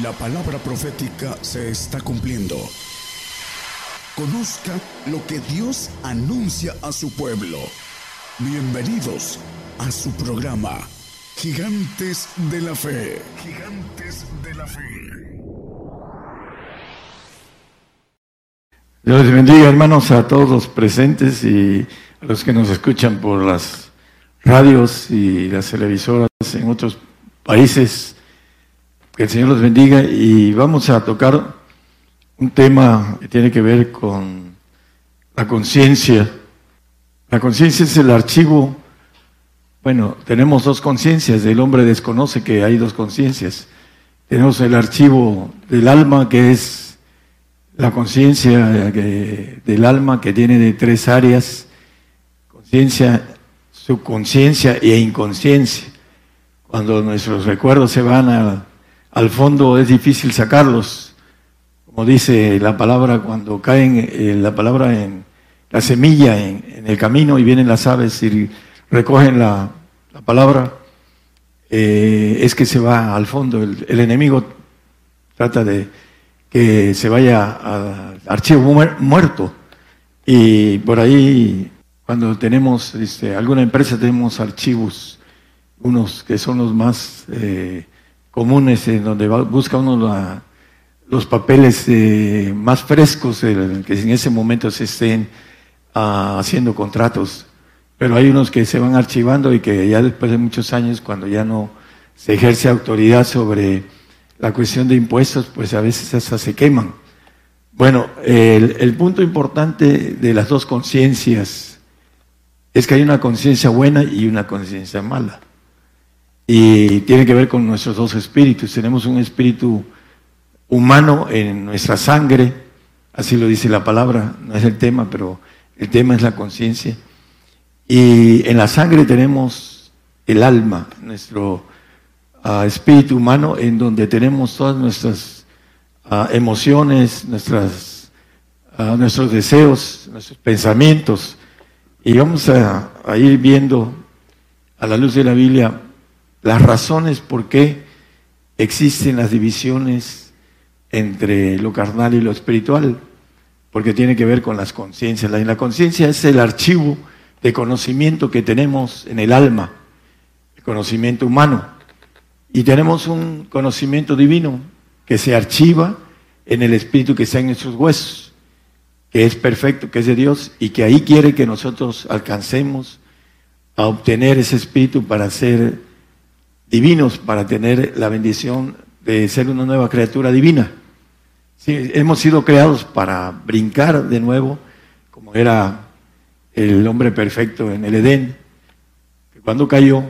La palabra profética se está cumpliendo. Conozca lo que Dios anuncia a su pueblo. Bienvenidos a su programa, Gigantes de la Fe. Gigantes de la Fe. Dios bendiga, hermanos, a todos los presentes y a los que nos escuchan por las radios y las televisoras en otros países que el Señor los bendiga y vamos a tocar un tema que tiene que ver con la conciencia. La conciencia es el archivo, bueno, tenemos dos conciencias, el hombre desconoce que hay dos conciencias. Tenemos el archivo del alma que es la conciencia del alma que tiene de tres áreas, conciencia, subconsciencia e inconsciencia. Cuando nuestros recuerdos se van a al fondo es difícil sacarlos. Como dice la palabra, cuando caen eh, la palabra en la semilla en, el camino y vienen las aves y recogen la, palabra, eh, es que se va al fondo. El, enemigo trata de que se vaya al archivo muerto. Y por ahí, cuando tenemos este, alguna empresa, tenemos archivos, unos que son los más... Eh, comunes en donde busca uno los papeles eh, más frescos que en ese momento se estén ah, haciendo contratos. Pero hay unos que se van archivando y que ya después de muchos años, cuando ya no se ejerce autoridad sobre la cuestión de impuestos, pues a veces hasta se queman. Bueno, el punto importante de las dos conciencias es que hay una conciencia buena y una conciencia mala y tiene que ver con nuestros dos espíritus. Tenemos un espíritu humano en nuestra sangre, así lo dice la palabra, no es el tema, pero el tema es la conciencia. Y en la sangre tenemos el alma, nuestro ah, espíritu humano, en donde tenemos todas nuestras ah, emociones, nuestras, ah, nuestros deseos, nuestros pensamientos. Y vamos a ir viendo a la luz de la Biblia las razones por qué existen las divisiones entre lo carnal y lo espiritual, porque tiene que ver con las conciencias. La, conciencia es el archivo de conocimiento que tenemos en el alma, el conocimiento humano, y tenemos un conocimiento divino que se archiva en el espíritu que está en nuestros huesos, que es perfecto, que es de Dios, y que ahí quiere que nosotros alcancemos a obtener ese espíritu para ser divinos para tener la bendición de ser una nueva criatura divina. hemos sido creados para brincar de nuevo, como era el hombre perfecto en el Edén, que cuando cayó,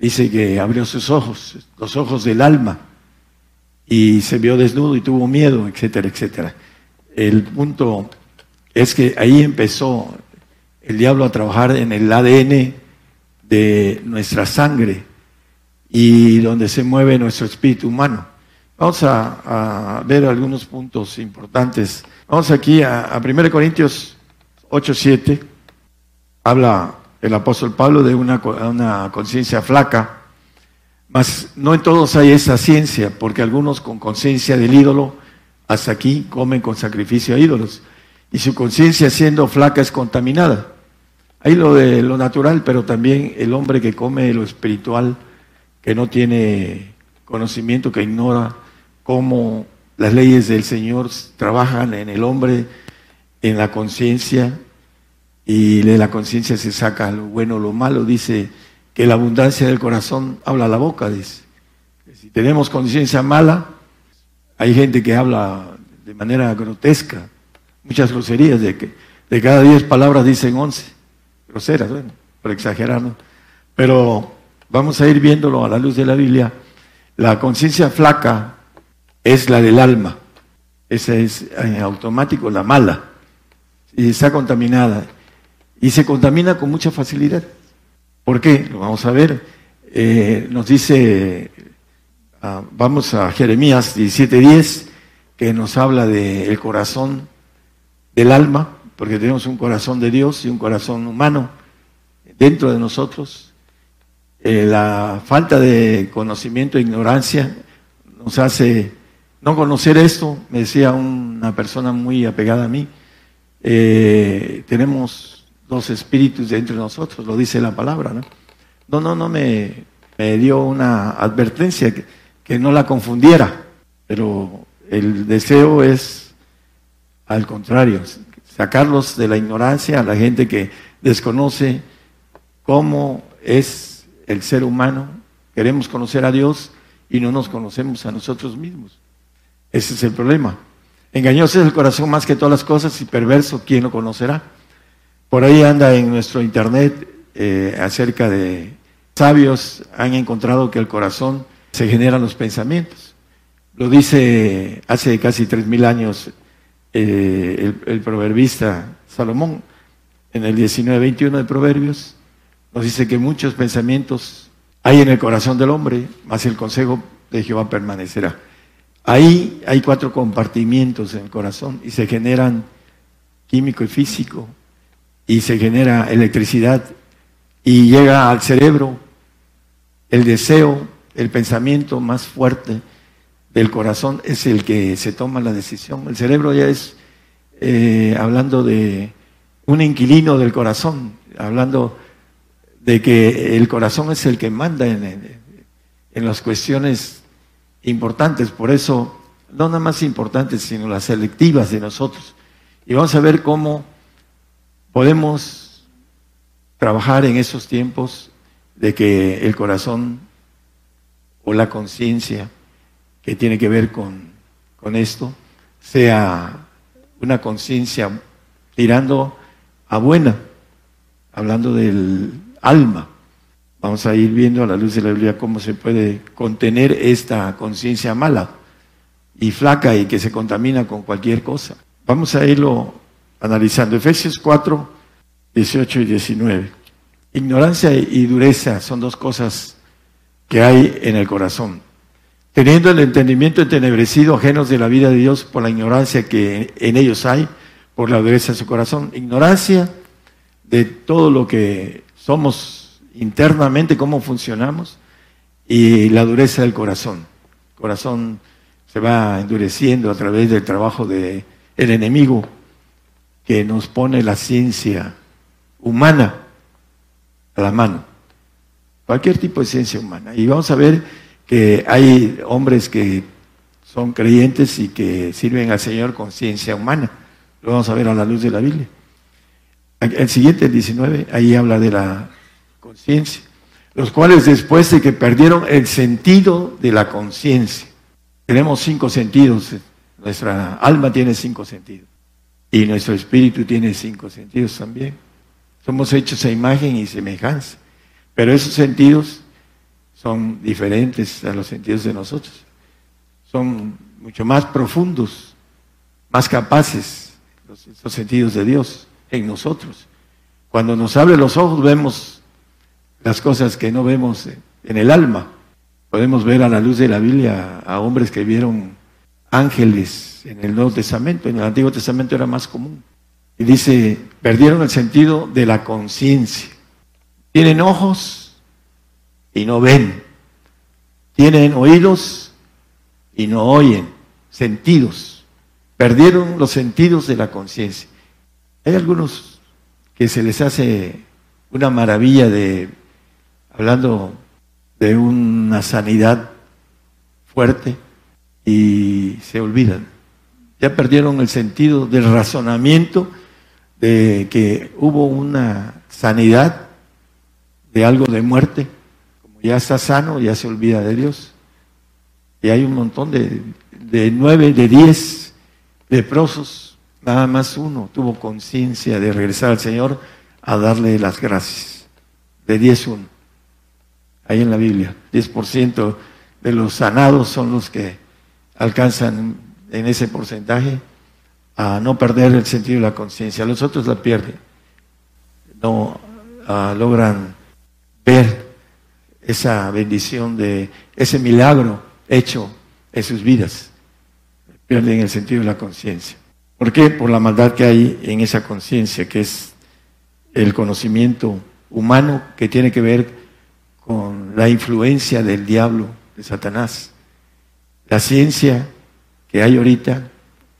dice que abrió sus ojos, los ojos del alma, y se vio desnudo y tuvo miedo, etcétera, etcétera. El punto es que ahí empezó el diablo a trabajar en el ADN de nuestra sangre, y donde se mueve nuestro espíritu humano. Vamos a, ver algunos puntos importantes. Vamos aquí a, a 1 Corintios 8, 7. Habla el apóstol Pablo de una, una conciencia flaca, mas no en todos hay esa ciencia, porque algunos con conciencia del ídolo hasta aquí comen con sacrificio a ídolos, y su conciencia siendo flaca es contaminada. Hay lo de lo natural, pero también el hombre que come lo espiritual que no tiene conocimiento, que ignora cómo las leyes del Señor trabajan en el hombre, en la conciencia, y de la conciencia se saca lo bueno o lo malo. Dice que la abundancia del corazón habla la boca, dice. Si tenemos conciencia mala, hay gente que habla de manera grotesca, muchas groserías, de que de cada diez palabras dicen once, groseras, bueno, por exagerar. Pero Vamos a ir viéndolo a la luz de la Biblia. La conciencia flaca es la del alma. Esa es en automático la mala. Y está contaminada. Y se contamina con mucha facilidad. ¿Por qué? Lo vamos a ver. Eh, nos dice, ah, vamos a Jeremías 17:10, que nos habla del corazón del alma, porque tenemos un corazón de Dios y un corazón humano dentro de nosotros. Eh, la falta de conocimiento e ignorancia nos hace no conocer esto, me decía una persona muy apegada a mí, eh, tenemos dos espíritus dentro de nosotros, lo dice la palabra, ¿no? No, no, me, me dio una advertencia que, que no la confundiera, pero el deseo es al contrario, sacarlos de la ignorancia a la gente que desconoce cómo es el ser humano. Queremos conocer a Dios y no nos conocemos a nosotros mismos. Ese es el problema. Engañoso es el corazón más que todas las cosas y perverso, ¿quién lo conocerá? Por ahí anda en nuestro internet eh, acerca de sabios, han encontrado que el corazón se generan los pensamientos. Lo dice hace casi tres mil años eh, el, proverbista Salomón en el 19-21 de Proverbios. Nos dice que muchos pensamientos hay en el corazón del hombre, más el consejo de Jehová permanecerá. Ahí hay cuatro compartimientos en el corazón y se generan químico y físico y se genera electricidad y llega al cerebro el deseo el pensamiento más fuerte del corazón es el que se toma la decisión. El cerebro ya es, eh, hablando de un inquilino del corazón, hablando de que el corazón es el que manda en, en las cuestiones importantes, por eso, no nada más importantes, sino las selectivas de nosotros. Y vamos a ver cómo podemos trabajar en esos tiempos de que el corazón o la conciencia que tiene que ver con, con esto sea una conciencia tirando a buena, hablando del alma. Vamos a ir viendo a la luz de la Biblia cómo se puede contener esta conciencia mala y flaca y que se contamina con cualquier cosa. Vamos a irlo analizando. Efesios 4, 18 y 19. Ignorancia y dureza son dos cosas que hay en el corazón. Teniendo el entendimiento entenebrecido, ajenos de la vida de Dios por la ignorancia que en ellos hay, por la dureza de su corazón. Ignorancia de todo lo que somos internamente, cómo funcionamos, y la dureza del corazón. El corazón se va endureciendo a través del trabajo del el enemigo que nos pone la ciencia humana a la mano cualquier tipo de ciencia humana. Y vamos a ver que hay hombres que son creyentes y que sirven al Señor con ciencia humana. Lo vamos a ver a la luz de la Biblia. El siguiente, el 19, ahí habla de la conciencia, los cuales después de que perdieron el sentido de la conciencia, tenemos cinco sentidos, nuestra alma tiene cinco sentidos y nuestro espíritu tiene cinco sentidos también. Somos hechos a imagen y semejanza. Pero esos sentidos son diferentes a los sentidos de nosotros. Son mucho más profundos, más capaces, los, sentidos de Dios en nosotros. Cuando nos abre los ojos vemos las cosas que no vemos en el alma. Podemos ver a la luz de la Biblia a hombres que vieron ángeles en el Nuevo Testamento, en el Antiguo Testamento era más común. Y dice, perdieron el sentido de la conciencia. Tienen ojos y no ven. Tienen oídos y no oyen. Sentidos. Perdieron los sentidos de la conciencia. Hay algunos que se les hace una maravilla de, hablando de una sanidad fuerte, y se olvidan. Ya perdieron el sentido del razonamiento de que hubo una sanidad de algo de muerte, como ya está sano, ya se olvida de Dios. Y hay un montón de, de nueve, de diez leprosos, nada más uno tuvo conciencia de regresar al Señor a darle las gracias. De diez, uno. Ahí en la Biblia, 10% de los sanados son los que alcanzan en ese porcentaje a no perder el sentido de la conciencia. Los otros la pierden. No ah, logran ver esa bendición de ese milagro hecho en sus vidas. Pierden el sentido de la conciencia. ¿Por qué? Por la maldad que hay en esa conciencia, que es el conocimiento humano que tiene que ver con la influencia del diablo, de Satanás. La ciencia que hay ahorita,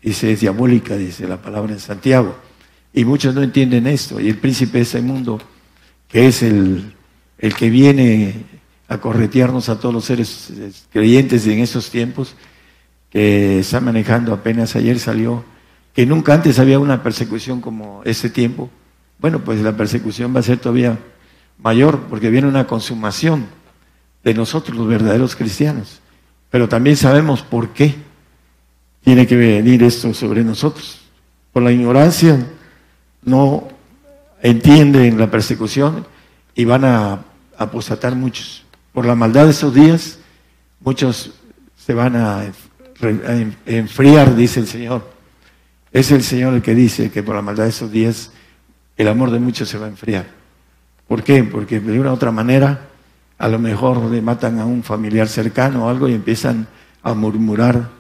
dice, es diabólica, dice la palabra en Santiago. Y muchos no entienden esto. Y el príncipe de ese mundo, que es el, el que viene a corretearnos a todos los seres creyentes en esos tiempos, que está manejando apenas ayer salió, que nunca antes había una persecución como ese tiempo. Bueno, pues la persecución va a ser todavía mayor porque viene una consumación de nosotros los verdaderos cristianos. Pero también sabemos por qué tiene que venir esto sobre nosotros. Por la ignorancia no entienden la persecución y van a apostatar muchos. Por la maldad de esos días, muchos se van a enfriar, dice el Señor. Es el Señor el que dice que por la maldad de esos días el amor de muchos se va a enfriar. ¿Por qué? Porque de una u otra manera a lo mejor le matan a un familiar cercano o algo y empiezan a murmurar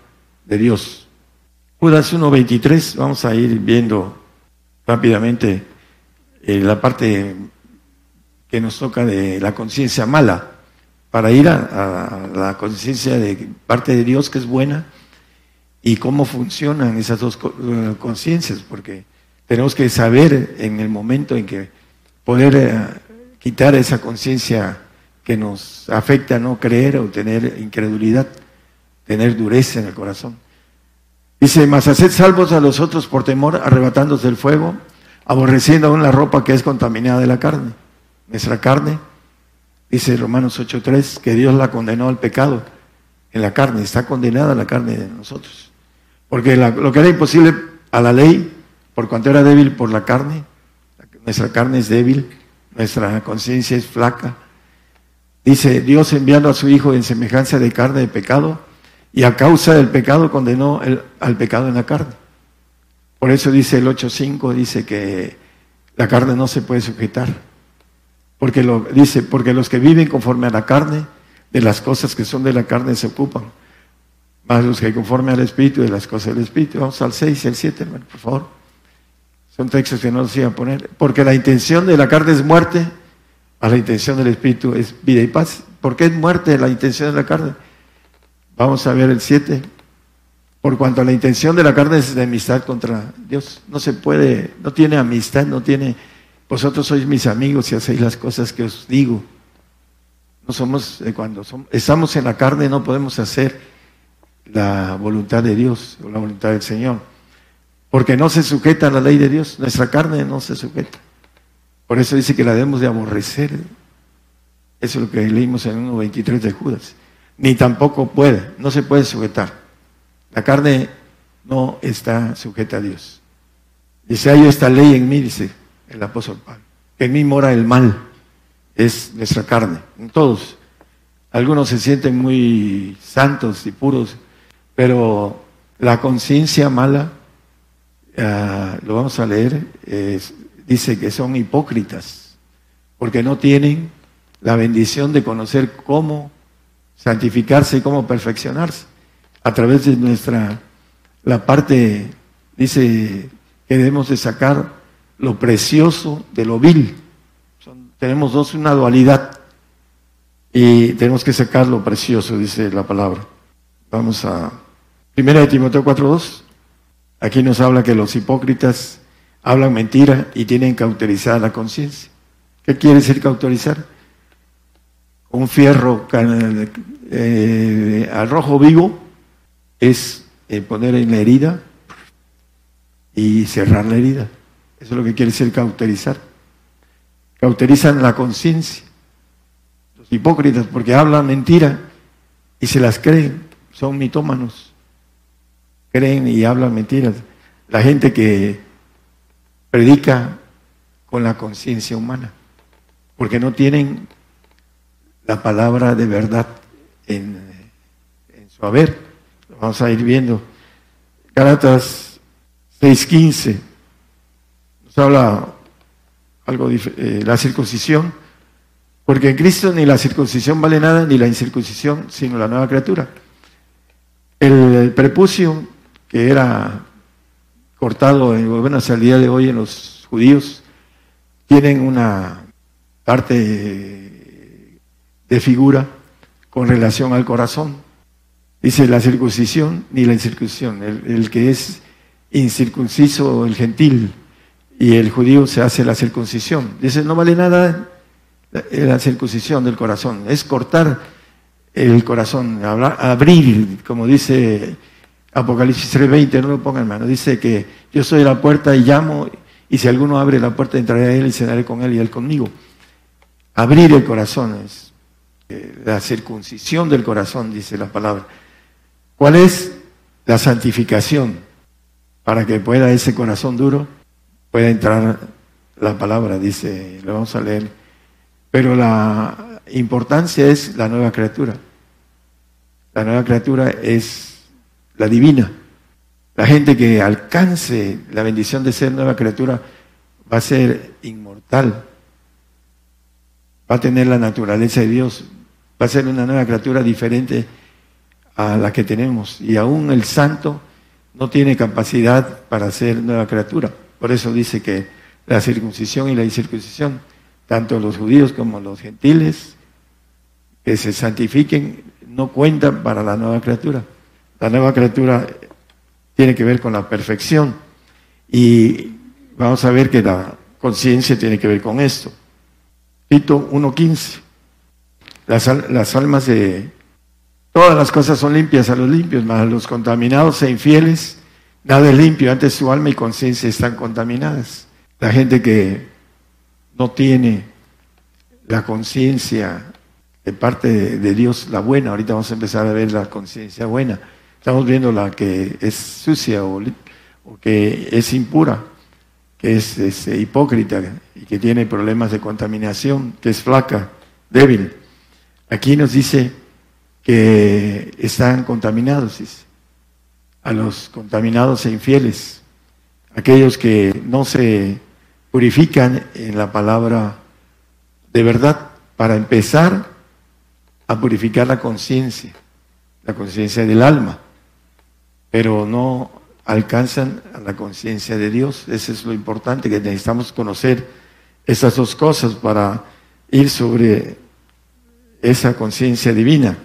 de Dios. Judas 1.23, vamos a ir viendo rápidamente eh, la parte que nos toca de la conciencia mala, para ir a, la conciencia de parte de Dios que es buena y cómo funcionan esas dos eh, conciencias, porque tenemos que saber en el momento en que poder eh, quitar esa conciencia que nos afecta a no creer o tener incredulidad, tener dureza en el corazón. Dice, mas haced salvos a los otros por temor, arrebatándose el fuego, aborreciendo aún la ropa que es contaminada de la carne. Nuestra carne, dice Romanos 8.3, que Dios la condenó al pecado en la carne, está condenada la carne de nosotros. Porque lo que era imposible a la ley, por cuanto era débil por la carne, nuestra carne es débil, nuestra conciencia es flaca. Dice, Dios enviando a su Hijo en semejanza de carne de pecado, y a causa del pecado condenó al pecado en la carne. Por eso dice el 8.5, dice que la carne no se puede sujetar. Porque lo, dice, porque los que viven conforme a la carne, de las cosas que son de la carne se ocupan. Más los que conforme al Espíritu, de las cosas del Espíritu. Vamos al 6 y al 7, hermano, por favor. Son textos que no los iba a poner. Porque la intención de la carne es muerte, a la intención del Espíritu es vida y paz. ¿Por qué es muerte la intención de la carne? Vamos a ver el 7. Por cuanto a la intención de la carne es de amistad contra Dios. No se puede, no tiene amistad, no tiene, vosotros sois mis amigos y hacéis las cosas que os digo. No somos, cuando estamos en la carne no podemos hacer la voluntad de Dios o la voluntad del Señor. Porque no se sujeta a la ley de Dios. Nuestra carne no se sujeta. Por eso dice que la debemos de aborrecer. Eso es lo que leímos en 1.23 de Judas ni tampoco puede, no se puede sujetar. La carne no está sujeta a Dios. Dice, hay esta ley en mí, dice el apóstol Pablo, que en mí mora el mal, es nuestra carne, en todos. Algunos se sienten muy santos y puros, pero la conciencia mala, ah, lo vamos a leer, dice que son hipócritas, porque no tienen la bendición de conocer cómo santificarse y cómo perfeccionarse. A través de nuestra, la parte, dice que debemos de sacar lo precioso de lo vil. tenemos dos, una dualidad. Y tenemos que sacar lo precioso, dice la palabra. Vamos a Primera de Timoteo 4.2. Aquí nos habla que los hipócritas hablan mentira y tienen cauterizada la conciencia. ¿Qué quiere decir cauterizar? un fierro eh, al rojo vivo es eh, poner en la herida y cerrar la herida. Eso es lo que quiere decir cauterizar. Cauterizan la conciencia. Los hipócritas, porque hablan mentira y se las creen, son mitómanos. Creen y hablan mentiras. La gente que predica con la conciencia humana, porque no tienen la palabra de verdad en, su haber. vamos a ir viendo. Gálatas 6.15 nos habla algo eh, la circuncisión, porque en Cristo ni la circuncisión vale nada, ni la incircuncisión, sino la nueva criatura. El, prepucio que era cortado, en, bueno, hasta el día de hoy en los judíos, tienen una parte de figura con relación al corazón. Dice la circuncisión ni la incircuncisión. El, que es incircunciso, el gentil, y el judío se hace la circuncisión. Dice, no vale nada la, circuncisión del corazón, es cortar el corazón, abrir, como dice Apocalipsis 3:20, no lo pongan hermano, dice que yo soy la puerta y llamo, y si alguno abre la puerta entraré a él y cenaré con él y él conmigo. Abrir el corazón es eh, la circuncisión del corazón, dice la palabra. ¿Cuál es la santificación? Para que pueda ese corazón duro, pueda entrar la palabra, dice, lo vamos a leer. Pero la importancia es la nueva criatura. La nueva criatura es la divina. La gente que alcance la bendición de ser nueva criatura va a ser inmortal, va a tener la naturaleza de Dios, va a ser una nueva criatura diferente a la que tenemos. Y aún el santo no tiene capacidad para ser nueva criatura. Por eso dice que la circuncisión y la incircuncisión, tanto los judíos como los gentiles, que se santifiquen, no cuentan para la nueva criatura. La nueva criatura tiene que ver con la perfección. Y vamos a ver que la conciencia tiene que ver con esto. Tito 1.15. Las, las almas de Todas las cosas son limpias a los limpios, mas a los contaminados e infieles, nada es limpio, antes su alma y conciencia están contaminadas. La gente que no tiene la conciencia de parte de Dios, la buena, ahorita vamos a empezar a ver la conciencia buena. Estamos viendo la que es sucia o, que es impura, que es, es hipócrita y que tiene problemas de contaminación, que es flaca, débil. Aquí nos dice que están contaminados, a los contaminados e infieles, aquellos que no se purifican en la palabra de verdad, para empezar a purificar la conciencia, la conciencia del alma, pero no alcanzan a la conciencia de Dios. Eso es lo importante, que necesitamos conocer esas dos cosas para ir sobre esa conciencia divina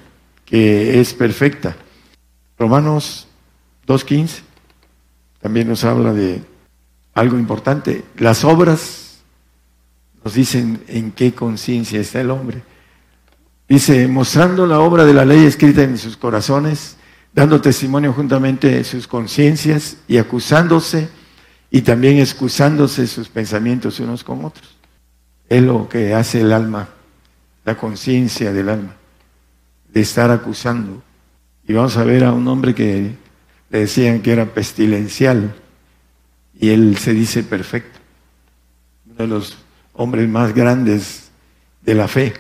que es perfecta. Romanos 2.15 también nos habla de algo importante. Las obras nos dicen en qué conciencia está el hombre. Dice, mostrando la obra de la ley escrita en sus corazones, dando testimonio juntamente en sus conciencias y acusándose y también excusándose sus pensamientos unos con otros. Es lo que hace el alma, la conciencia del alma de estar acusando. Y vamos a ver a un hombre que le decían que era pestilencial y él se dice perfecto. Uno de los hombres más grandes de la fe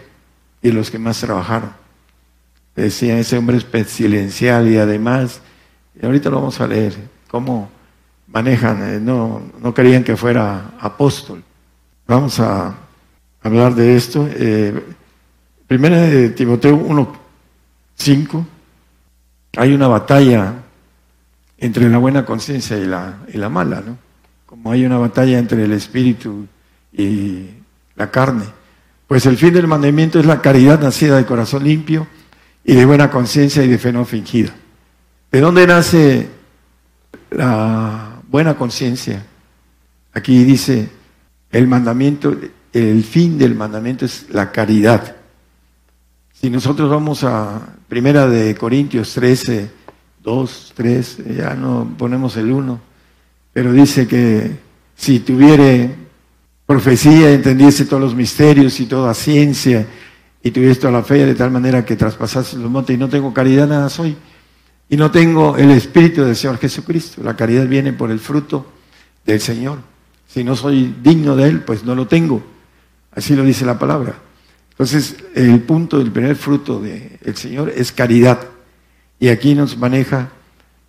y los que más trabajaron. Decían, ese hombre es pestilencial y además, y ahorita lo vamos a leer, cómo manejan, eh, no, no querían que fuera apóstol. Vamos a hablar de esto. Eh, primera de Timoteo 1, 5, hay una batalla entre la buena conciencia y la, y la mala, ¿no? Como hay una batalla entre el espíritu y la carne. Pues el fin del mandamiento es la caridad nacida de corazón limpio y de buena conciencia y de fe no fingida. ¿De dónde nace la buena conciencia? Aquí dice, el mandamiento, el fin del mandamiento es la caridad. Si nosotros vamos a Primera de Corintios 13, 2, 3, ya no ponemos el 1, pero dice que si tuviere profecía, entendiese todos los misterios y toda ciencia, y tuviese toda la fe de tal manera que traspasase los montes, y no tengo caridad, nada soy. Y no tengo el Espíritu del Señor Jesucristo. La caridad viene por el fruto del Señor. Si no soy digno de Él, pues no lo tengo. Así lo dice la palabra. Entonces, el punto del primer fruto del Señor es caridad. Y aquí nos maneja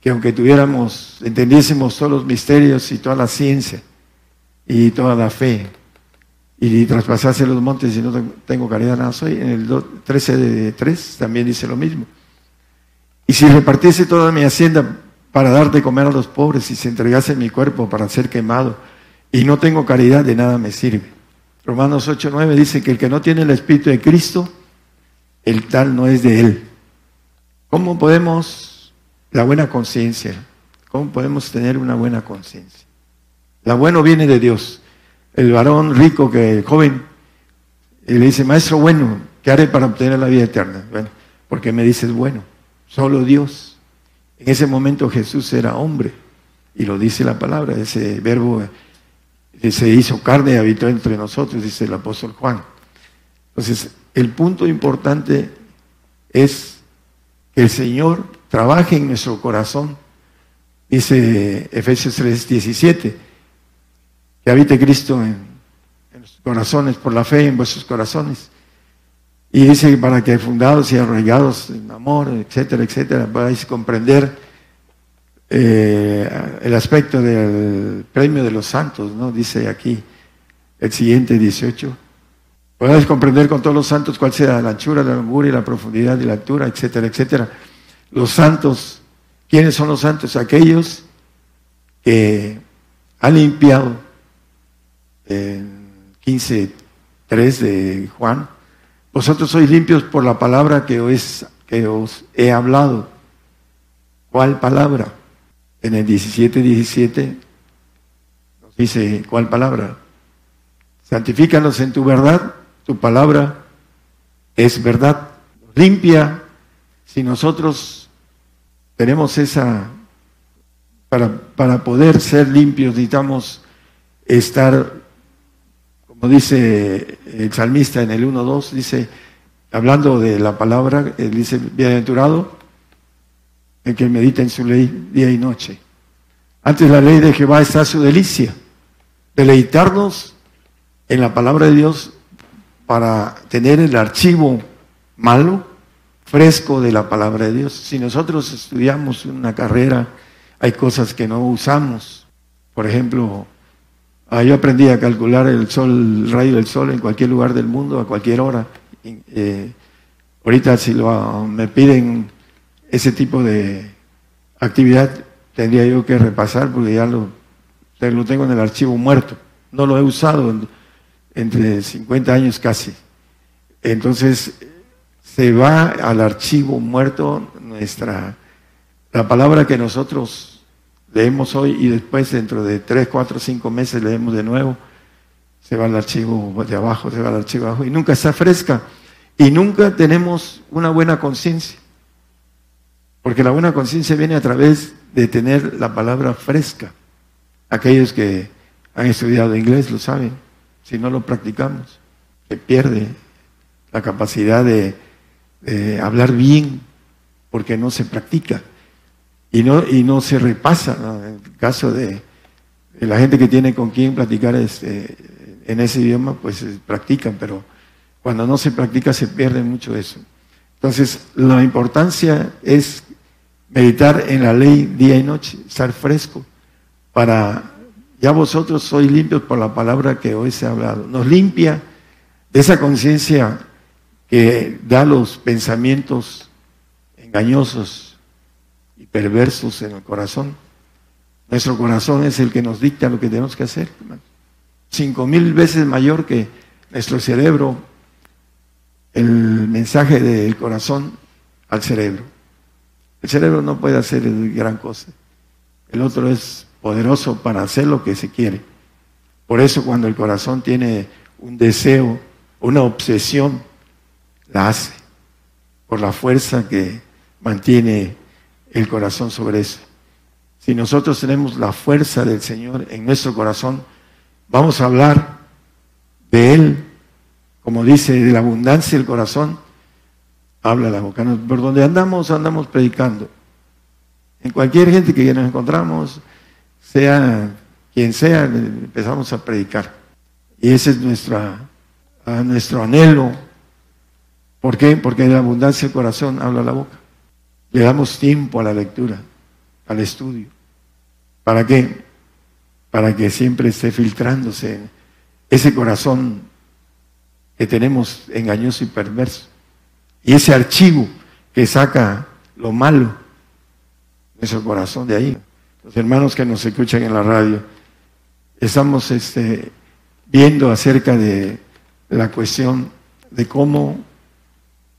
que aunque tuviéramos, entendiésemos todos los misterios y toda la ciencia y toda la fe, y traspasase los montes y no tengo caridad, nada soy, en el 13 de 3 también dice lo mismo. Y si repartiese toda mi hacienda para dar de comer a los pobres y se entregase mi cuerpo para ser quemado, y no tengo caridad, de nada me sirve. Romanos 8:9 dice que el que no tiene el Espíritu de Cristo, el tal no es de él. ¿Cómo podemos la buena conciencia? ¿Cómo podemos tener una buena conciencia? La bueno viene de Dios. El varón rico que el joven le dice, maestro bueno, ¿qué haré para obtener la vida eterna? Bueno, porque me dices bueno, solo Dios. En ese momento Jesús era hombre y lo dice la palabra, ese verbo que se hizo carne y habitó entre nosotros, dice el apóstol Juan. Entonces, el punto importante es que el Señor trabaje en nuestro corazón. Dice Efesios 3, 17, que habite Cristo en, en los corazones, por la fe en vuestros corazones. Y dice para que fundados y arraigados en amor, etcétera, etcétera, podáis comprender eh, el aspecto del premio de los santos, ¿no? Dice aquí el siguiente 18. Podáis comprender con todos los santos cuál sea la anchura, la longura y la profundidad y la altura, etcétera, etcétera. Los santos, ¿quiénes son los santos? Aquellos que han limpiado en 15.3 de Juan. Vosotros sois limpios por la palabra que os, he hablado. ¿Cuál palabra? En el 17.17 nos dice, ¿cuál palabra? Santifícanos en tu verdad tu palabra es verdad. Limpia. Si nosotros tenemos esa, para, para poder ser limpios necesitamos estar, como dice el salmista en el 1.2, dice, hablando de la palabra, dice, bienaventurado el que medita en su ley día y noche. Antes la ley de Jehová está su delicia, deleitarnos en la palabra de Dios para tener el archivo malo, fresco de la palabra de Dios. Si nosotros estudiamos una carrera, hay cosas que no usamos. Por ejemplo, ah, yo aprendí a calcular el sol, el rayo del sol en cualquier lugar del mundo, a cualquier hora. Eh, ahorita si lo, me piden ese tipo de actividad, tendría yo que repasar porque ya lo, lo tengo en el archivo muerto. No lo he usado entre 50 años casi. Entonces, se va al archivo muerto nuestra, la palabra que nosotros leemos hoy y después dentro de 3, 4, 5 meses leemos de nuevo, se va al archivo de abajo, se va al archivo de abajo y nunca está fresca y nunca tenemos una buena conciencia. Porque la buena conciencia viene a través de tener la palabra fresca. Aquellos que han estudiado inglés lo saben. Si no lo practicamos, se pierde la capacidad de, hablar bien porque no se practica y no, y no se repasa. En el caso de, la gente que tiene con quien platicar este, en ese idioma, pues practican, pero cuando no se practica se pierde mucho eso. Entonces, la importancia es meditar en la ley día y noche, estar fresco para ya vosotros sois limpios por la palabra que hoy se ha hablado. Nos limpia de esa conciencia que da los pensamientos engañosos perversos en el corazón. Nuestro corazón es el que nos dicta lo que tenemos que hacer. Cinco mil veces mayor que nuestro cerebro, el mensaje del corazón al cerebro. El cerebro no puede hacer gran cosa. El otro es poderoso para hacer lo que se quiere. Por eso cuando el corazón tiene un deseo, una obsesión, la hace, por la fuerza que mantiene el corazón sobre eso. Si nosotros tenemos la fuerza del Señor en nuestro corazón, vamos a hablar de Él, como dice, de la abundancia del corazón, habla la boca. Por donde andamos, andamos predicando. En cualquier gente que nos encontramos, sea quien sea, empezamos a predicar. Y ese es nuestro anhelo. ¿Por qué? Porque en la abundancia del corazón habla la boca. Le damos tiempo a la lectura, al estudio. ¿Para qué? Para que siempre esté filtrándose ese corazón que tenemos engañoso y perverso. Y ese archivo que saca lo malo, nuestro corazón de ahí los hermanos que nos escuchan en la radio, estamos este, viendo acerca de la cuestión de cómo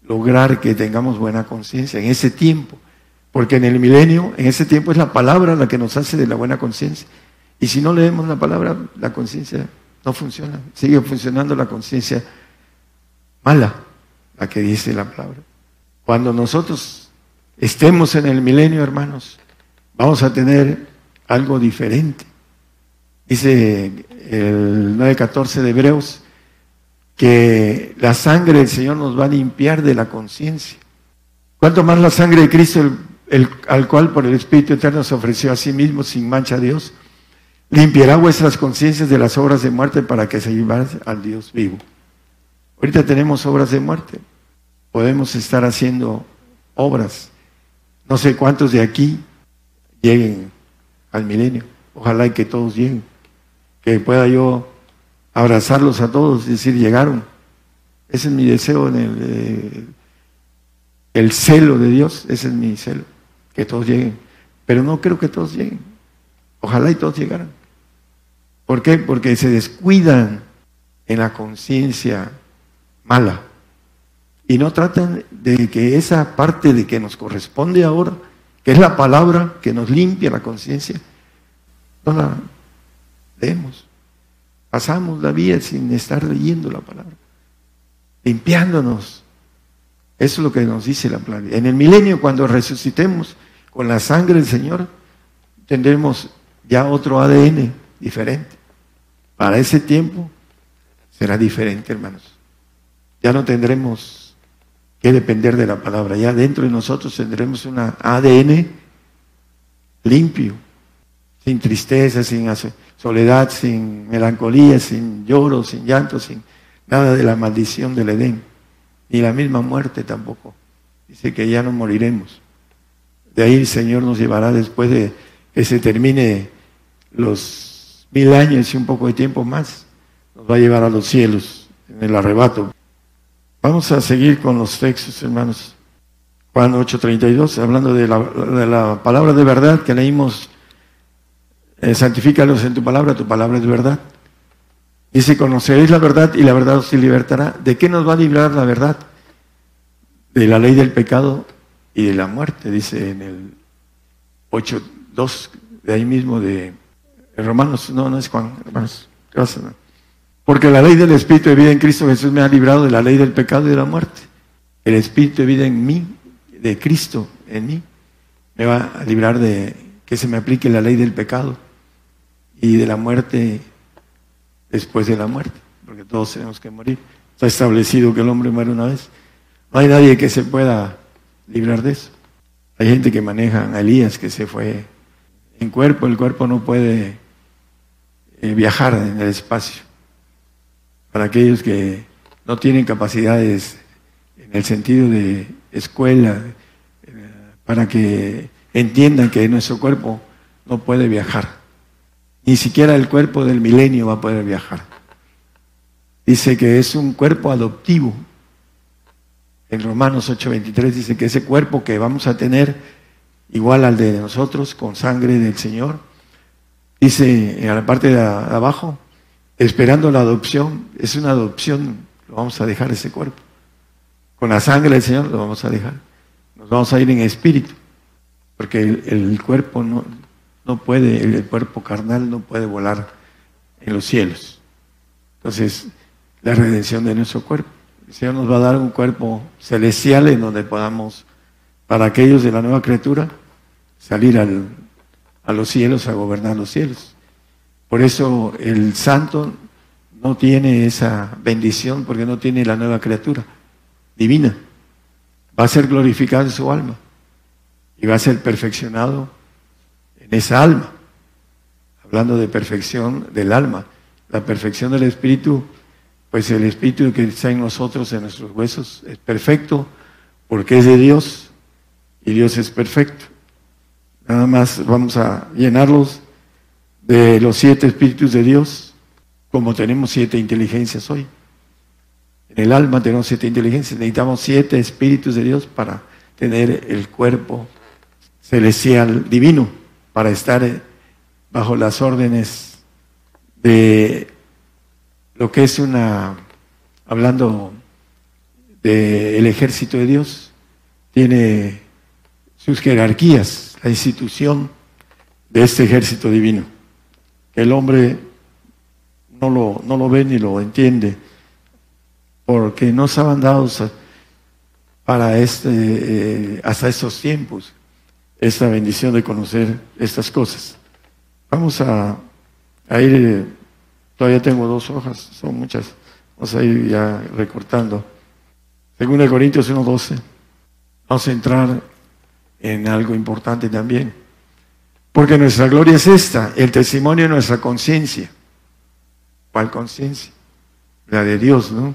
lograr que tengamos buena conciencia en ese tiempo. Porque en el milenio, en ese tiempo es la palabra la que nos hace de la buena conciencia. Y si no leemos la palabra, la conciencia no funciona. Sigue funcionando la conciencia mala, la que dice la palabra. Cuando nosotros estemos en el milenio, hermanos, vamos a tener algo diferente. Dice el 9.14 de Hebreos que la sangre del Señor nos va a limpiar de la conciencia. Cuanto más la sangre de Cristo, el, al cual por el Espíritu Eterno se ofreció a sí mismo sin mancha a Dios, limpiará vuestras conciencias de las obras de muerte para que se lleven al Dios vivo. Ahorita tenemos obras de muerte. Podemos estar haciendo obras. No sé cuántos de aquí lleguen al milenio. Ojalá y que todos lleguen. Que pueda yo abrazarlos a todos y decir, llegaron. Ese es mi deseo en el, eh, el celo de Dios, ese es mi celo, que todos lleguen. Pero no creo que todos lleguen. Ojalá y todos llegaran. ¿Por qué? Porque se descuidan en la conciencia mala. Y no tratan de que esa parte de que nos corresponde ahora, que es la palabra que nos limpia la conciencia, no la leemos. Pasamos la vida sin estar leyendo la palabra, limpiándonos. Eso es lo que nos dice la palabra. En el milenio, cuando resucitemos con la sangre del Señor, tendremos ya otro ADN diferente. Para ese tiempo será diferente, hermanos. Ya no tendremos que depender de la palabra. Ya dentro de nosotros tendremos un ADN limpio, sin tristeza, sin soledad, sin melancolía, sin lloro, sin llanto, sin nada de la maldición del Edén, ni la misma muerte tampoco. Dice que ya no moriremos. De ahí el Señor nos llevará después de que se termine los mil años y un poco de tiempo más, nos va a llevar a los cielos en el arrebato. Vamos a seguir con los textos, hermanos. Juan 8:32, hablando de la, de la palabra de verdad que leímos eh, santifícalos en tu palabra, tu palabra es verdad. Dice, conoceréis la verdad y la verdad os libertará. ¿De qué nos va a librar la verdad? De la ley del pecado y de la muerte, dice en el 8.2, de ahí mismo de Romanos, no, no es Juan, hermanos, Porque la ley del Espíritu de vida en Cristo Jesús me ha librado de la ley del pecado y de la muerte. El Espíritu de vida en mí, de Cristo en mí, me va a librar de que se me aplique la ley del pecado y de la muerte después de la muerte, porque todos tenemos que morir. Está establecido que el hombre muere una vez. No hay nadie que se pueda librar de eso. Hay gente que maneja a Elías que se fue en cuerpo, el cuerpo no puede eh, viajar en el espacio. Para aquellos que no tienen capacidades en el sentido de escuela, eh, para que entiendan que nuestro cuerpo no puede viajar. Ni siquiera el cuerpo del milenio va a poder viajar. Dice que es un cuerpo adoptivo. En Romanos 8:23 dice que ese cuerpo que vamos a tener igual al de nosotros, con sangre del Señor, dice en la parte de abajo, esperando la adopción, es una adopción, lo vamos a dejar ese cuerpo. Con la sangre del Señor lo vamos a dejar. Nos vamos a ir en espíritu, porque el cuerpo no, no puede, el cuerpo carnal no puede volar en los cielos. Entonces, la redención de nuestro cuerpo. El Señor nos va a dar un cuerpo celestial en donde podamos, para aquellos de la nueva criatura, salir a los cielos, a gobernar los cielos. Por eso el santo no tiene esa bendición porque no tiene la nueva criatura divina. Va a ser glorificado en su alma y va a ser perfeccionado esa alma. Hablando de perfección del alma, la perfección del espíritu, pues el espíritu que está en nosotros, en nuestros huesos, es perfecto porque es de Dios y Dios es perfecto. Nada más vamos a llenarlos de los siete espíritus de Dios, como tenemos siete inteligencias hoy. En el alma tenemos siete inteligencias, necesitamos siete espíritus de Dios para tener el cuerpo celestial divino para estar eh, bajo las órdenes de lo que es una, hablando del ejército de Dios, tiene sus jerarquías, la institución de este ejército divino. El hombre no lo, no lo ve ni lo entiende, porque no estaban dados para este, eh, hasta estos tiempos esta bendición de conocer estas cosas. Vamos a, a ir, todavía tengo dos hojas, son muchas, vamos a ir ya recortando. Según el Corintios 1.12, vamos a entrar en algo importante también. Porque nuestra gloria es esta, el testimonio de nuestra conciencia. ¿Cuál conciencia? La de Dios, ¿no?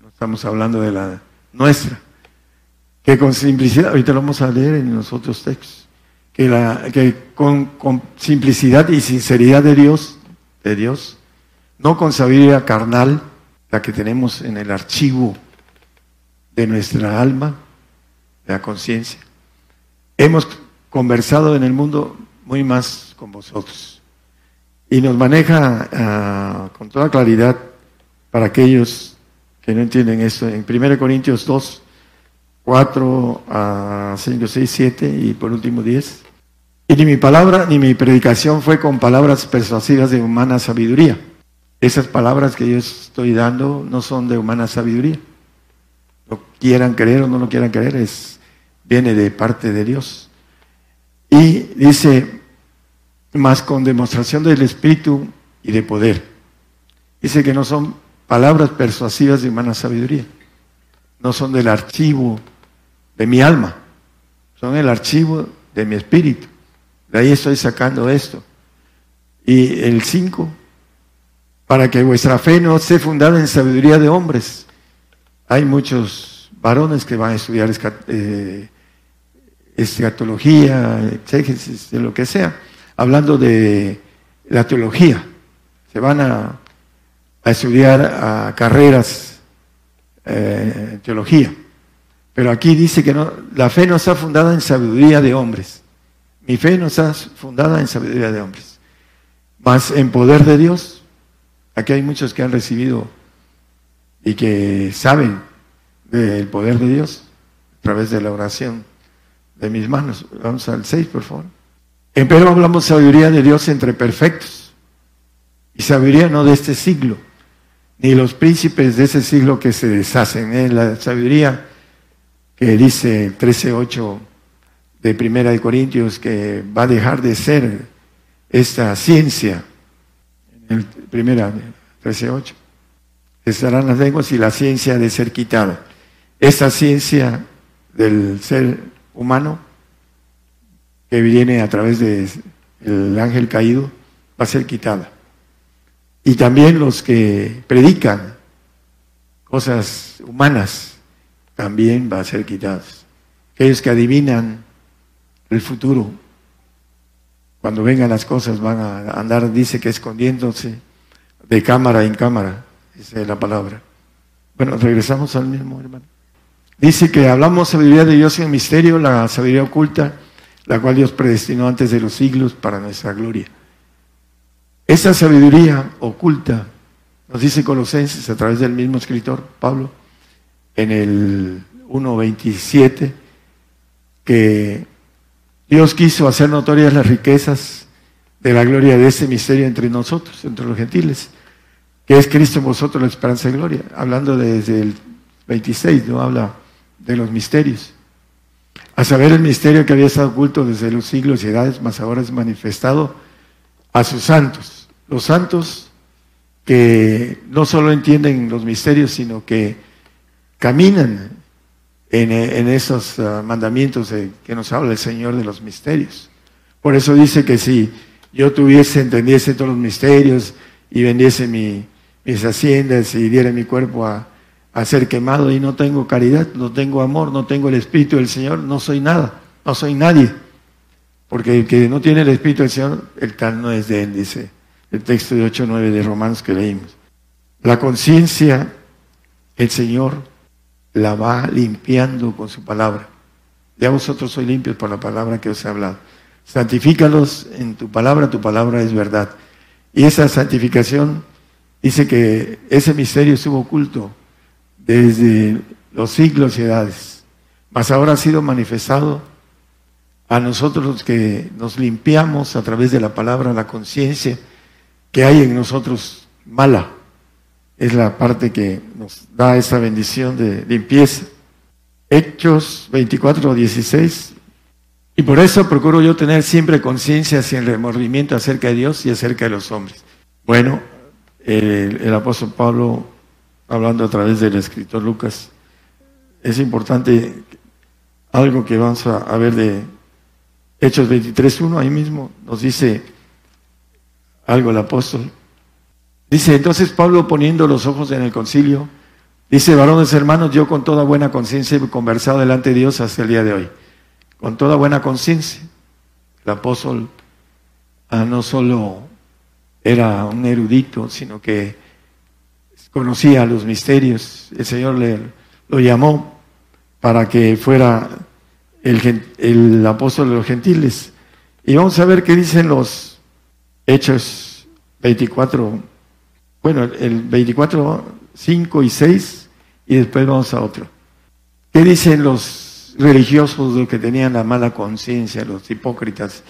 No estamos hablando de la nuestra. Que con simplicidad, ahorita lo vamos a leer en los otros textos, que, la, que con, con simplicidad y sinceridad de Dios, de Dios, no con sabiduría carnal, la que tenemos en el archivo de nuestra alma, de la conciencia, hemos conversado en el mundo muy más con vosotros. Y nos maneja ah, con toda claridad para aquellos que no entienden esto. En 1 Corintios 2, 4 a 5, 6, 7 y por último 10. Y ni mi palabra ni mi predicación fue con palabras persuasivas de humana sabiduría. Esas palabras que yo estoy dando no son de humana sabiduría. Lo quieran creer o no lo quieran creer, es, viene de parte de Dios. Y dice, más con demostración del Espíritu y de poder. Dice que no son palabras persuasivas de humana sabiduría, no son del archivo de mi alma, son el archivo de mi espíritu. De ahí estoy sacando esto. Y el 5, para que vuestra fe no esté fundada en sabiduría de hombres. Hay muchos varones que van a estudiar eh, escatología, exégesis, de lo que sea, hablando de la teología. Se van a, estudiar a carreras eh, teología. Pero aquí dice que la fe no está fundada en sabiduría de hombres. Mi fe no está fundada en sabiduría de hombres, más en poder de Dios. Aquí hay muchos que han recibido y que saben del poder de Dios a través de la oración de mis manos. Vamos al 6, por favor. Pero hablamos sabiduría de Dios entre perfectos. Y sabiduría no de este siglo, ni los príncipes de ese siglo que se deshacen. ¿eh? La sabiduría que dice 13.8 de Primera de Corintios que va a dejar de ser esta ciencia. En el primera 13.8. Estarán las lenguas y la ciencia de ser quitada. Esta ciencia del ser humano que viene a través del ángel caído va a ser quitada. Y también los que predican cosas humanas también va a ser quitados. Aquellos que adivinan el futuro, cuando vengan las cosas van a andar, dice que escondiéndose de cámara en cámara, dice la palabra. Bueno, regresamos al mismo hermano. Dice que hablamos sabiduría de Dios en misterio, la sabiduría oculta, la cual Dios predestinó antes de los siglos para nuestra gloria. Esa sabiduría oculta, nos dice Colosenses a través del mismo escritor, Pablo, en el 1.27, que Dios quiso hacer notorias las riquezas de la gloria de ese misterio entre nosotros, entre los gentiles, que es Cristo en vosotros la esperanza y gloria. Hablando desde el 26, no habla de los misterios. A saber el misterio que había estado oculto desde los siglos y edades, más ahora es manifestado a sus santos. Los santos que no solo entienden los misterios, sino que caminan en, esos ah, mandamientos que nos habla el Señor de los misterios. Por eso dice que si yo tuviese, entendiese todos los misterios y vendiese mis haciendas y diera mi cuerpo a, a ser quemado y no tengo caridad, no tengo amor, no tengo el Espíritu del Señor, no soy nada, no soy nadie. Porque el que no tiene el Espíritu del Señor, el tal no es de él, dice el texto de 8.9 de Romanos que leímos. La conciencia, el Señor la va limpiando con su palabra. Ya vosotros sois limpios por la palabra que os he hablado. Santifícalos en tu palabra, tu palabra es verdad. Y esa santificación dice que ese misterio estuvo oculto desde los siglos y edades. Mas ahora ha sido manifestado a nosotros los que nos limpiamos a través de la palabra, la conciencia que hay en nosotros mala. Es la parte que nos da esa bendición de limpieza. Hechos 24, 16. Y por eso procuro yo tener siempre conciencia sin remordimiento acerca de Dios y acerca de los hombres. Bueno, el, apóstol Pablo, hablando a través del escritor Lucas, es importante algo que vamos a, ver de Hechos 23.1, ahí mismo nos dice algo el apóstol. Dice, entonces Pablo poniendo los ojos en el concilio, dice, varones hermanos, yo con toda buena conciencia he conversado delante de Dios hasta el día de hoy. Con toda buena conciencia. El apóstol ah, no solo era un erudito, sino que conocía los misterios. El Señor le, lo llamó para que fuera el, el apóstol de los gentiles. Y vamos a ver qué dicen los Hechos 24, bueno, el 24, 5 y 6, y después vamos a otro. ¿Qué dicen los religiosos, que tenían la mala conciencia, los hipócritas,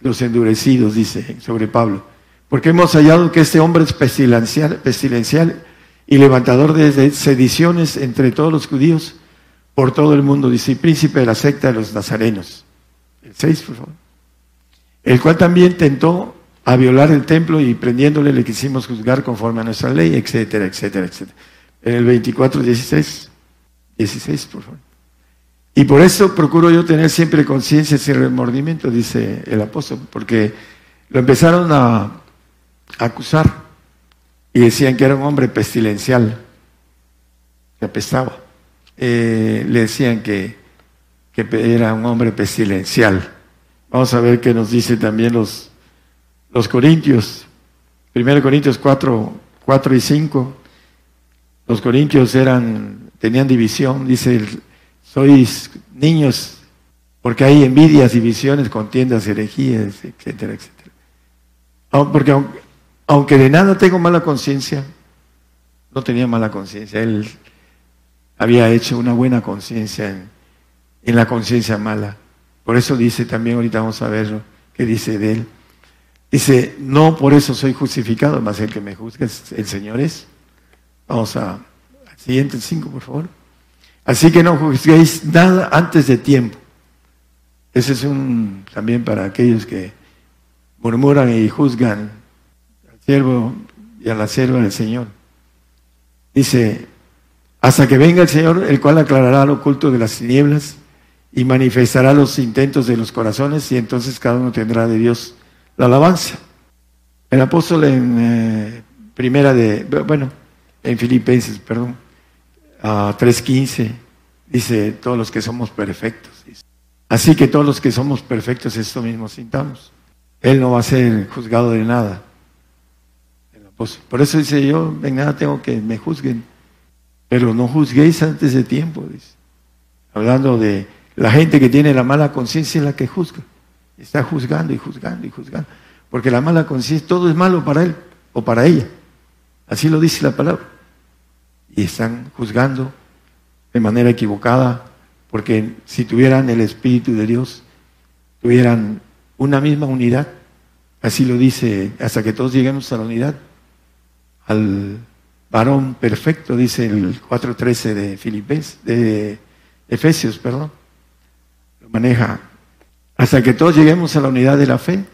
los endurecidos, dice sobre Pablo? Porque hemos hallado que este hombre es pestilencial, pestilencial y levantador de sediciones entre todos los judíos por todo el mundo, dice, príncipe de la secta de los nazarenos. El 6, por favor. El cual también tentó a violar el templo y prendiéndole le quisimos juzgar conforme a nuestra ley, etcétera, etcétera, etcétera. En el 24, 16, 16, por favor. Y por eso procuro yo tener siempre conciencia sin remordimiento, dice el apóstol, porque lo empezaron a acusar y decían que era un hombre pestilencial, que apestaba. Eh, le decían que, que era un hombre pestilencial. Vamos a ver qué nos dice también los, los Corintios. 1 Corintios 4, 4 y 5. Los Corintios eran, tenían división, dice, sois niños, porque hay envidias, divisiones, contiendas, herejías, etcétera, etcétera. Porque aunque, de nada tengo mala conciencia, no tenía mala conciencia. Él había hecho una buena conciencia en, la conciencia mala. Por eso dice también, ahorita vamos a ver qué dice de él. Dice, no por eso soy justificado, más el que me juzga el Señor es. Vamos a, al siguiente cinco, por favor. Así que no juzguéis nada antes de tiempo. Ese es un también para aquellos que murmuran y juzgan siervo y a la sierva del Señor. Dice, hasta que venga el Señor, el cual aclarará lo oculto de las tinieblas y manifestará los intentos de los corazones y entonces cada uno tendrá de Dios la alabanza. El apóstol en eh, primera de, bueno, en Filipenses, perdón, a 3.15, dice, todos los que somos perfectos. Así que todos los que somos perfectos, esto mismo sintamos. Él no va a ser juzgado de nada. Por eso dice yo, en nada tengo que me juzguen, pero no juzguéis antes de tiempo, dice. Hablando de la gente que tiene la mala conciencia es la que juzga. Está juzgando y juzgando y juzgando. Porque la mala conciencia, todo es malo para él o para ella. Así lo dice la palabra. Y están juzgando de manera equivocada, porque si tuvieran el Espíritu de Dios, tuvieran una misma unidad. Así lo dice, hasta que todos lleguemos a la unidad al varón perfecto, dice el 4.13 de Filipenses, de Efesios, perdón. Lo maneja hasta que todos lleguemos a la unidad de la fe.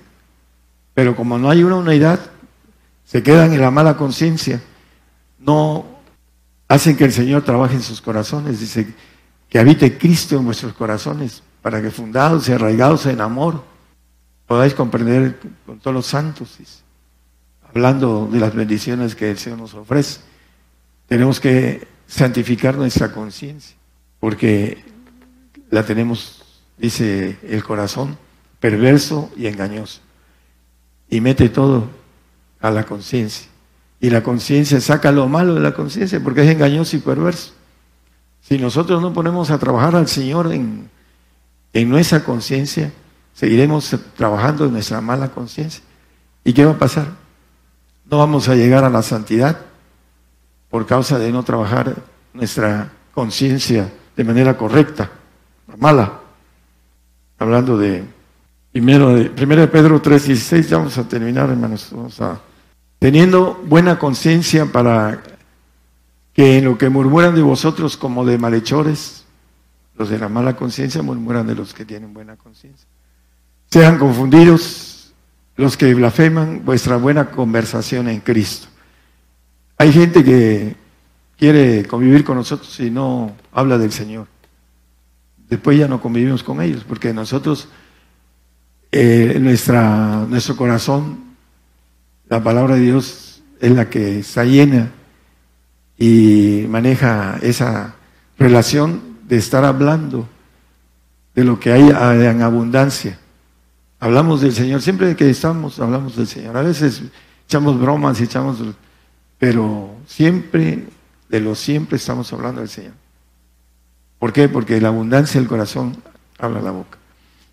Pero como no hay una unidad, se quedan en la mala conciencia, no hacen que el Señor trabaje en sus corazones. Dice que habite Cristo en vuestros corazones, para que fundados y arraigados en amor podáis comprender con todos los santos. Hablando de las bendiciones que el Señor nos ofrece, tenemos que santificar nuestra conciencia, porque la tenemos, dice el corazón, perverso y engañoso. Y mete todo a la conciencia. Y la conciencia saca lo malo de la conciencia porque es engañoso y perverso. Si nosotros no ponemos a trabajar al Señor en, en nuestra conciencia, seguiremos trabajando en nuestra mala conciencia. ¿Y qué va a pasar? No vamos a llegar a la santidad por causa de no trabajar nuestra conciencia de manera correcta, la mala. Hablando de primero de, primero de Pedro 3.16, ya vamos a terminar, hermanos. Vamos a, teniendo buena conciencia para que en lo que murmuran de vosotros como de malhechores, los de la mala conciencia murmuran de los que tienen buena conciencia. Sean confundidos los que blasfeman vuestra buena conversación en Cristo. Hay gente que quiere convivir con nosotros y no habla del Señor. Después ya no convivimos con ellos, porque nosotros, eh, nuestra, nuestro corazón, la palabra de Dios es la que está llena y maneja esa relación de estar hablando de lo que hay en abundancia. Hablamos del Señor, siempre que estamos hablamos del Señor. A veces echamos bromas y echamos, pero siempre, de lo siempre estamos hablando del Señor. ¿Por qué? Porque la abundancia del corazón habla la boca.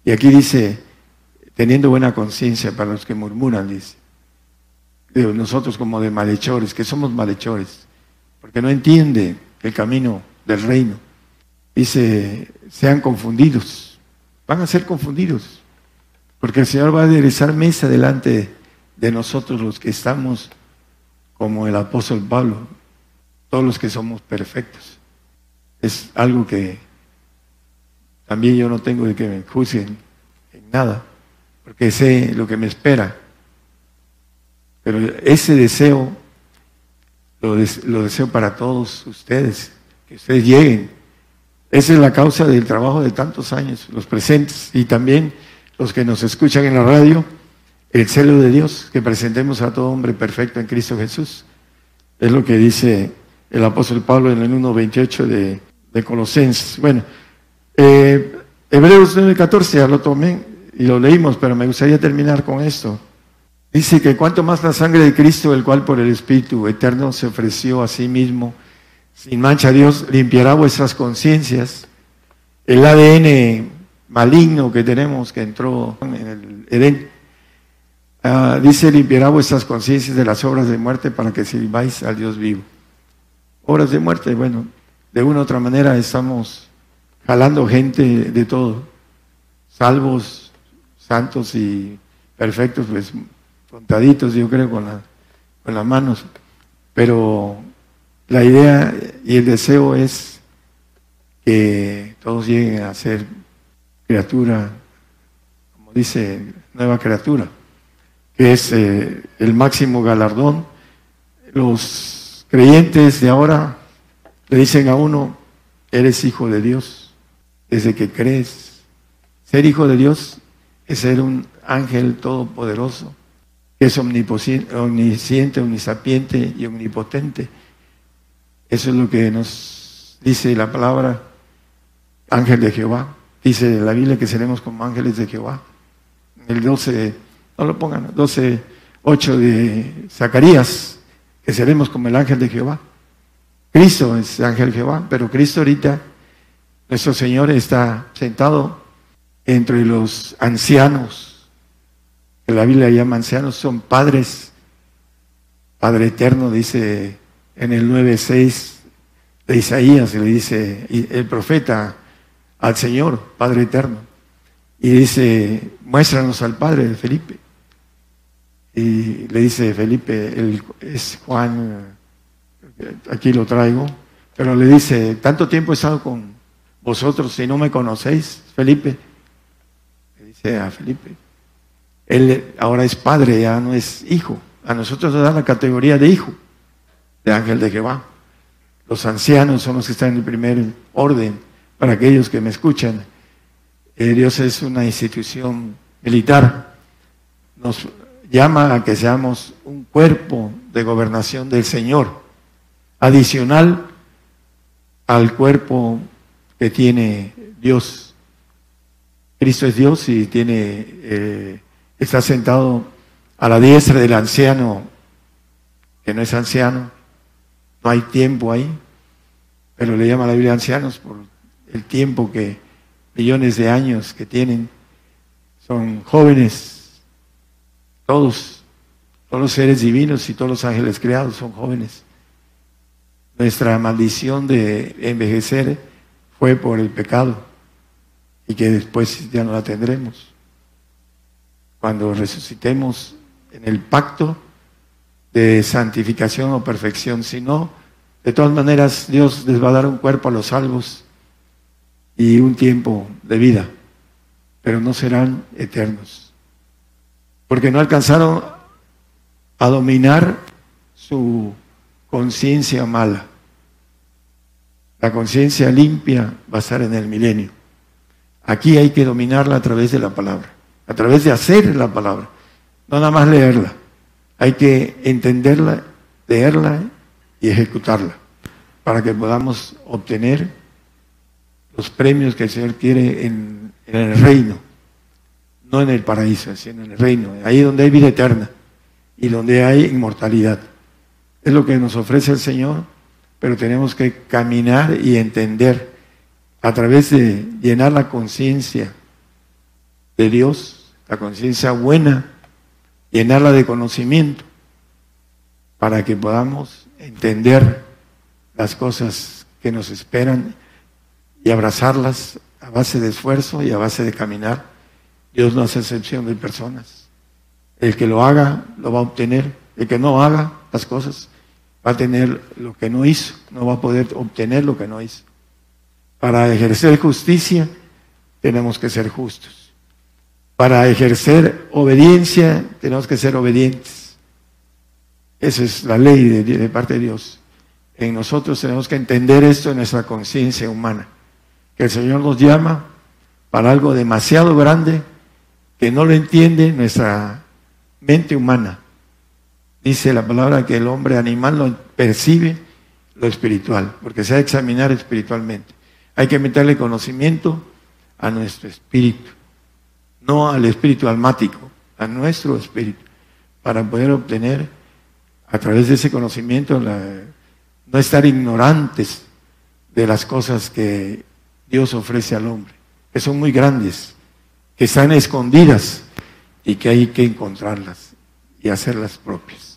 Y aquí dice, teniendo buena conciencia para los que murmuran, dice, nosotros como de malhechores, que somos malhechores porque no entiende el camino del reino. Dice, sean confundidos, van a ser confundidos, porque el Señor va a aderezar mesa delante de nosotros los que estamos como el apóstol Pablo, todos los que somos perfectos. Es algo que también yo no tengo de que me juzguen en nada, porque sé lo que me espera. Pero ese deseo lo, deseo para todos ustedes, que ustedes lleguen. Esa es la causa del trabajo de tantos años, los presentes y también los que nos escuchan en la radio, el celo de Dios, que presentemos a todo hombre perfecto en Cristo Jesús. Es lo que dice el apóstol Pablo en el 1.28 de, de Colosenses. Bueno, eh, Hebreos 9.14 ya lo tomé y lo leímos, pero me gustaría terminar con esto. Dice que cuanto más la sangre de Cristo, el cual por el Espíritu eterno se ofreció a sí mismo, sin mancha Dios limpiará vuestras conciencias. El ADN maligno que tenemos que entró en el Edén, ah, dice limpiará vuestras conciencias de las obras de muerte para que sirváis al Dios vivo. Obras de muerte, bueno, de una u otra manera estamos jalando gente de todo, salvos, santos y perfectos, pues contaditos, yo creo, con, con las manos. Pero la idea y el deseo es que todos lleguen a ser criatura, como dice, nueva criatura, que es eh, el máximo galardón. Los creyentes de ahora le dicen a uno, eres hijo de Dios, desde que crees. Ser hijo de Dios es ser un ángel todopoderoso que es omnisciente, omnisapiente y omnipotente. Eso es lo que nos dice la palabra ángel de Jehová. Dice la Biblia que seremos como ángeles de Jehová. El 12, no lo pongan, 12, 8 de Zacarías, que seremos como el ángel de Jehová. Cristo es ángel Jehová, pero Cristo ahorita, nuestro Señor está sentado entre los ancianos que la Biblia llama ancianos, son padres. Padre eterno dice en el 9.6 de Isaías, le dice el profeta al Señor, Padre eterno, y dice, muéstranos al Padre de Felipe. Y le dice Felipe, es Juan, aquí lo traigo, pero le dice, tanto tiempo he estado con vosotros y no me conocéis, Felipe. Le dice a Felipe, él ahora es padre, ya no es hijo. A nosotros nos dan la categoría de hijo, de ángel de Jehová. Los ancianos son los que están en el primer orden. Para aquellos que me escuchan, eh, Dios es una institución militar. Nos llama a que seamos un cuerpo de gobernación del Señor, adicional al cuerpo que tiene Dios. Cristo es Dios y tiene eh, está sentado a la diestra del anciano, que no es anciano, no hay tiempo ahí, pero le llama la Biblia ancianos por el tiempo que, millones de años que tienen, son jóvenes, todos, todos los seres divinos y todos los ángeles creados son jóvenes. Nuestra maldición de envejecer fue por el pecado y que después ya no la tendremos. Cuando resucitemos en el pacto de santificación o perfección, si no, de todas maneras Dios les va a dar un cuerpo a los salvos y un tiempo de vida, pero no serán eternos, porque no alcanzaron a dominar su conciencia mala. La conciencia limpia va a estar en el milenio. Aquí hay que dominarla a través de la palabra, a través de hacer la palabra, no nada más leerla. Hay que entenderla, leerla y ejecutarla para que podamos obtener los premios que el Señor quiere en, el reino, no en el paraíso, sino en el reino, ahí donde hay vida eterna y donde hay inmortalidad. Es lo que nos ofrece el Señor, pero tenemos que caminar y entender a través de llenar la conciencia de Dios, la conciencia buena, llenarla de conocimiento, para que podamos entender las cosas que nos esperan y abrazarlas a base de esfuerzo y a base de caminar. Dios no hace excepción de personas. El que lo haga lo va a obtener. El que no haga las cosas va a tener lo que no hizo. No va a poder obtener lo que no hizo. Para ejercer justicia tenemos que ser justos. Para ejercer obediencia tenemos que ser obedientes. Esa es la ley de, de parte de Dios. En nosotros tenemos que entender esto en nuestra conciencia humana que el Señor nos llama para algo demasiado grande que no lo entiende nuestra mente humana. Dice la palabra que el hombre animal no percibe lo espiritual, porque se ha de examinar espiritualmente. Hay que meterle conocimiento a nuestro espíritu, no al espíritu almático, a nuestro espíritu, para poder obtener a través de ese conocimiento no estar ignorantes de las cosas que Dios ofrece al hombre, que son muy grandes, que están escondidas y que hay que encontrarlas y hacerlas propias.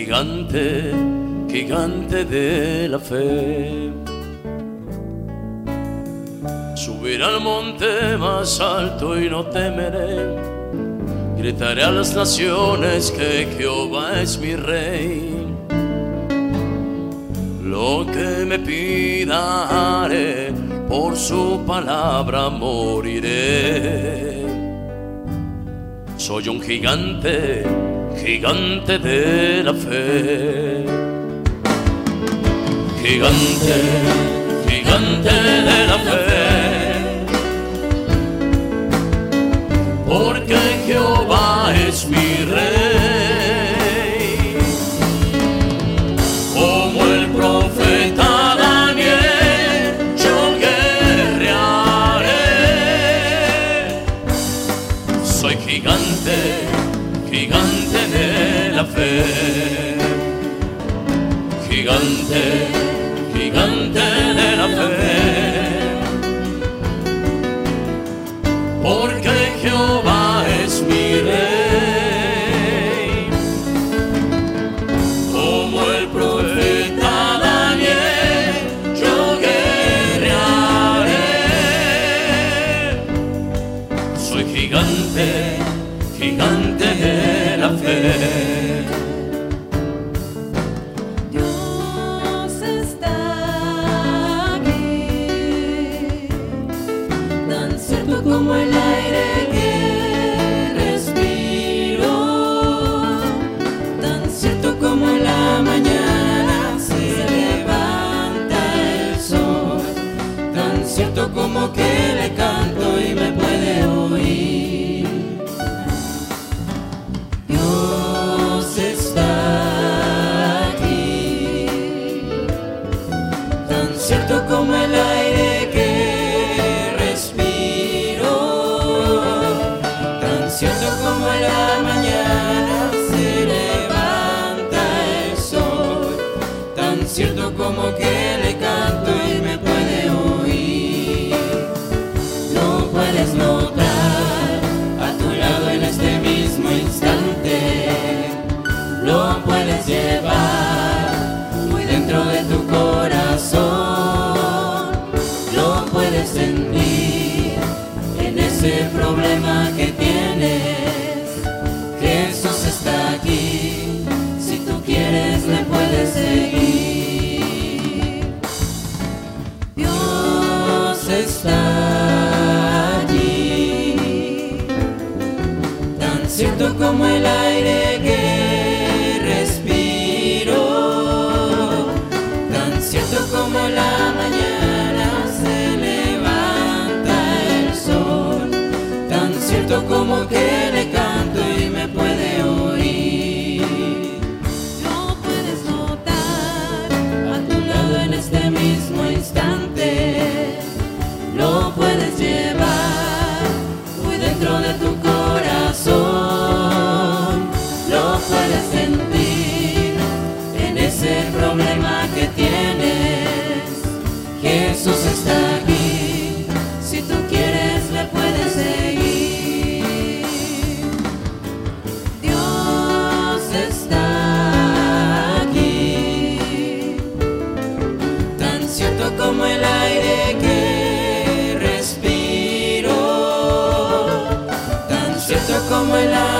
Gigantes gigante, de la fe. Subiré al monte más alto y no temeré. Gritaré a las naciones que Jehová es mi rey. Lo que me pida por su palabra moriré. Soy un gigante gigante de la fe. Gigante, gigante de la fe. Porque Jehová es mi rey. De la fe, como el aire que respiro, tan cierto como el aire.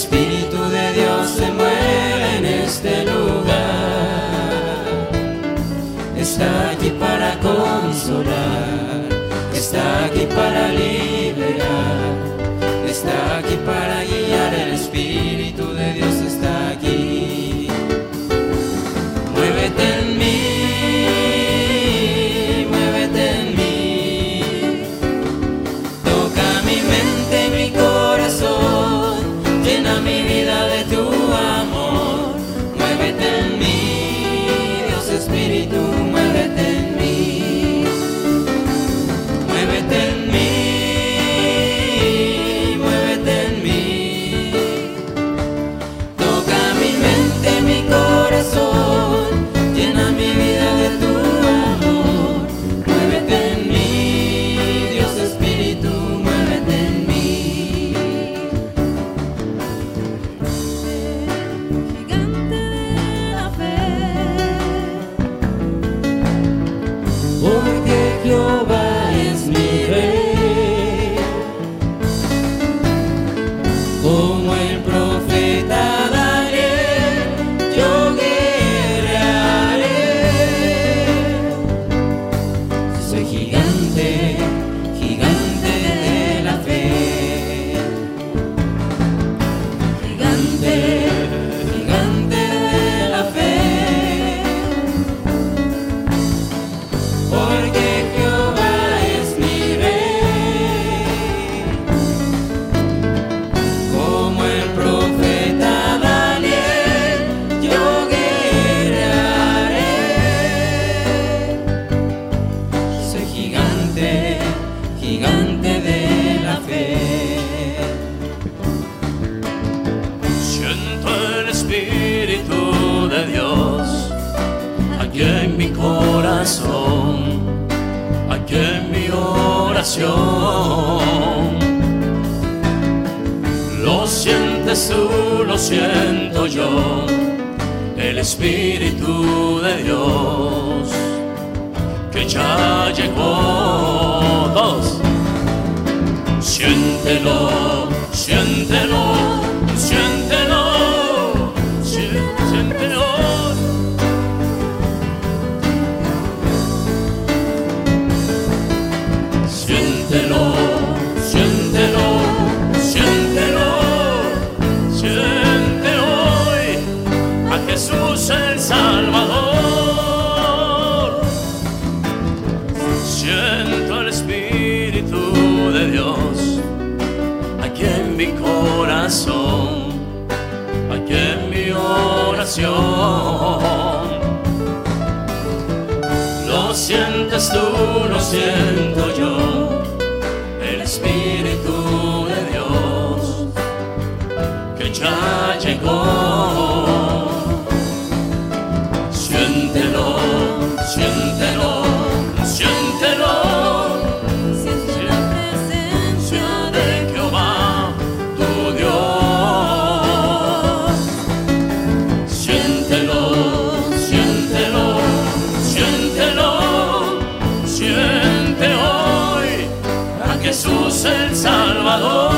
Espíritu de Dios se mueve en este lugar. Está aquí para consolar, está aquí para liberar, está aquí para Jesús el Salvador.